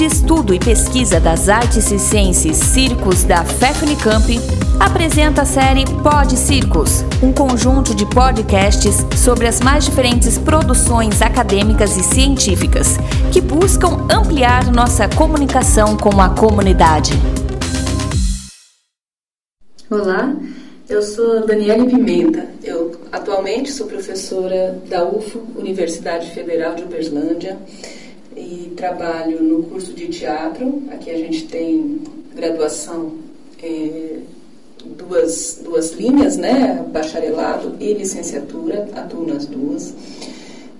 de Estudo e Pesquisa das Artes Circenses Circos da FEFNICAMP apresenta a série Pod Circos, um conjunto de podcasts sobre as mais diferentes produções acadêmicas e científicas que buscam ampliar nossa comunicação com a comunidade. Olá, eu sou Daniele Pimenta. Eu atualmente sou professora da UFO, Universidade Federal de Uberlândia, e trabalho no curso de teatro. Aqui a gente tem graduação, é, duas, duas linhas, né? Bacharelado e licenciatura, atuo nas duas.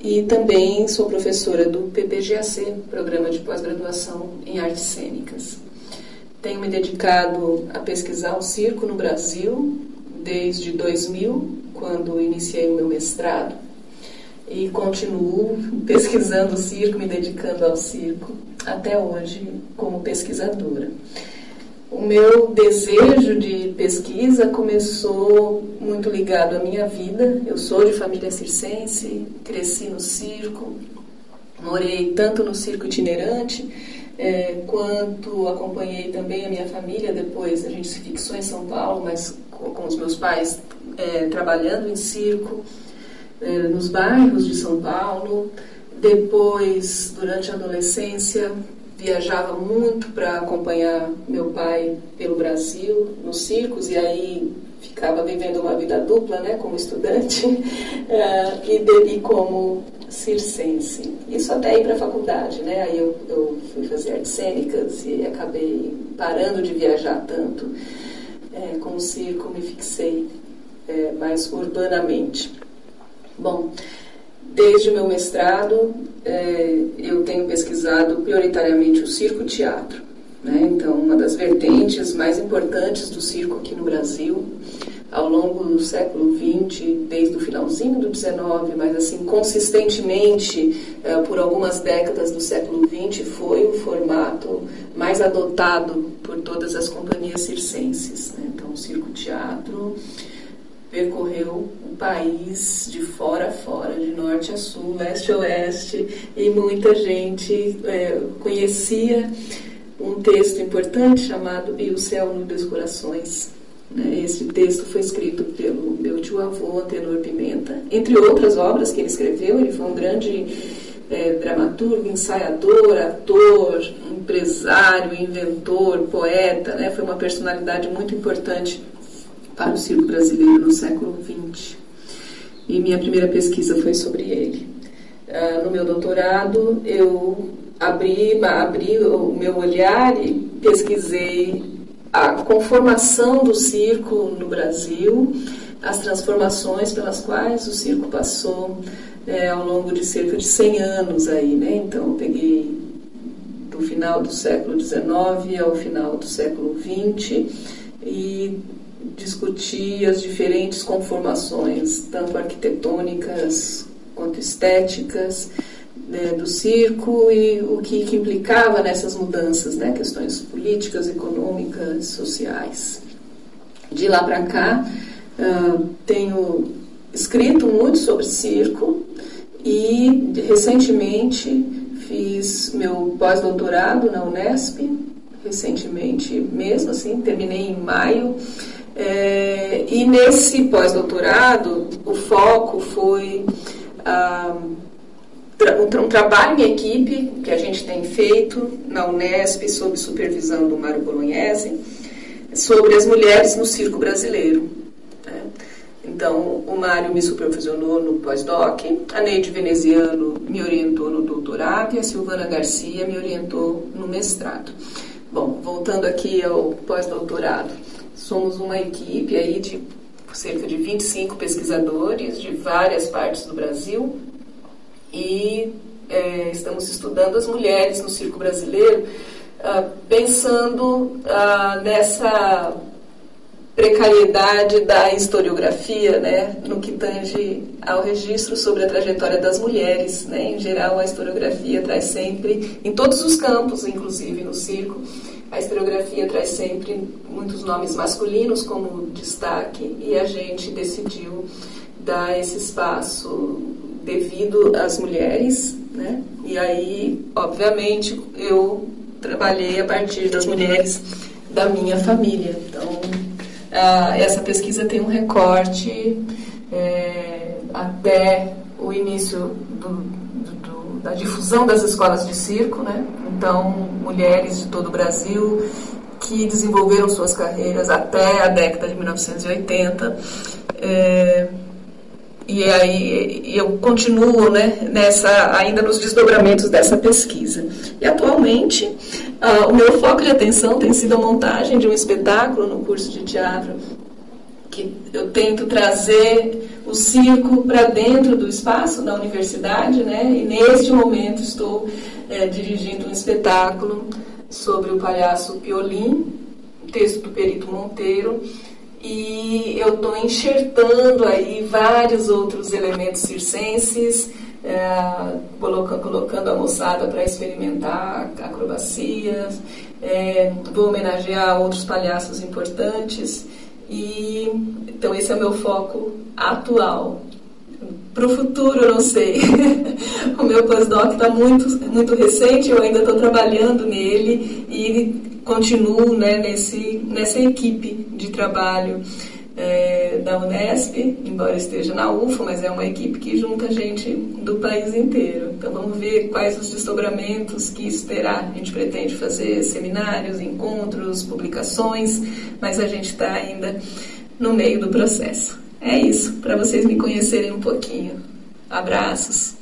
E também sou professora do PPGAC, Programa de Pós-Graduação em Artes Cênicas. Tenho me dedicado a pesquisar o circo no Brasil desde 2000, quando iniciei o meu mestrado e continuo pesquisando o circo, me dedicando ao circo até hoje como pesquisadora. O meu desejo de pesquisa começou muito ligado à minha vida. Eu sou de família circense, cresci no circo, morei tanto no circo itinerante é, quanto acompanhei também a minha família. Depois a gente se fixou em São Paulo, mas com, com os meus pais é, trabalhando em circo. É, nos bairros de São Paulo. Depois, durante a adolescência, viajava muito para acompanhar meu pai pelo Brasil, nos circos, e aí ficava vivendo uma vida dupla, né, como estudante uh, e, de, e, como circense. Isso até ir para a faculdade, né? Aí eu, eu, fui fazer artes cênicas e acabei parando de viajar tanto. É, com o circo me fixei é, mais urbanamente. Bom, desde o meu mestrado é, eu tenho pesquisado prioritariamente o circo-teatro. Né? Então, uma das vertentes mais importantes do circo aqui no Brasil, ao longo do século XX, desde o finalzinho do XIX, mas assim consistentemente é, por algumas décadas do século XX, foi o formato mais adotado por todas as companhias circenses. Né? Então, o circo-teatro percorreu o país de fora a fora, de norte a sul, leste a oeste, e muita gente é, conhecia um texto importante chamado E o Céu no Dos Corações. Né? Esse texto foi escrito pelo meu tio-avô, Antenor Pimenta, entre outras obras que ele escreveu. Ele foi um grande é, dramaturgo, ensaiador, ator, empresário, inventor, poeta. Né? Foi uma personalidade muito importante para o circo brasileiro no século XX. E minha primeira pesquisa foi sobre ele. Uh, no meu doutorado, eu abri, abri o meu olhar e pesquisei a conformação do circo no Brasil, as transformações pelas quais o circo passou é, ao longo de cerca de 100 anos aí, né? Então, peguei do final do século XIX ao final do século XX e discutir as diferentes conformações, tanto arquitetônicas quanto estéticas, né, do circo e o que, que, implicava nessas mudanças, né, questões políticas, econômicas, sociais. De lá para cá, uh, tenho escrito muito sobre circo e recentemente fiz meu pós-doutorado na Unesp, recentemente mesmo, assim, terminei em maio é, e nesse pós-doutorado, o foco foi ah, um, um, trabalho em equipe que a gente tem feito na Unesp, sob supervisão do Mário Bolognese, sobre as mulheres no circo brasileiro. Né? Então, o Mário me supervisionou no pós-doc, a Neide Veneziano me orientou no doutorado e a Silvana Garcia me orientou no mestrado. Bom, voltando aqui ao pós-doutorado. Somos uma equipe aí de cerca de 25 pesquisadores de várias partes do Brasil e é, estamos estudando as mulheres no circo brasileiro, ah, pensando ah, nessa precariedade da historiografia, né, no que tange ao registro sobre a trajetória das mulheres, né, em geral a historiografia traz sempre, em todos os campos, inclusive no circo, a historiografia traz sempre muitos nomes masculinos como destaque e a gente decidiu dar esse espaço devido às mulheres, né? E aí, obviamente, eu trabalhei a partir das mulheres da minha família. Então, ah, essa pesquisa tem um recorte é, até o início do, do, da difusão das escolas de circo, né? Então, mulheres de todo o Brasil que desenvolveram suas carreiras até a década de 1980. É, e aí eu continuo né, nessa, ainda nos desdobramentos dessa pesquisa. E atualmente uh, o meu foco de atenção tem sido a montagem de um espetáculo no curso de teatro que eu tento trazer o circo para dentro do espaço da universidade, né? E neste momento estou é, dirigindo um espetáculo sobre o palhaço Piolim, texto do Perito Monteiro, e eu estou enxertando aí vários outros elementos circenses, é, colocando, colocando a moçada para experimentar acrobacias, é, vou homenagear outros palhaços importantes, e então esse é o meu foco atual. Para o futuro, eu não sei. o meu pós-doc está muito, muito recente, eu ainda estou trabalhando nele e continuo né, nesse, nessa equipe de trabalho é, da Unesp, embora esteja na UFO, mas é uma equipe que junta gente do país inteiro. Então vamos ver quais os desdobramentos que isso terá. A gente pretende fazer seminários, encontros, publicações, mas a gente está ainda no meio do processo. É isso, para vocês me conhecerem um pouquinho. Abraços!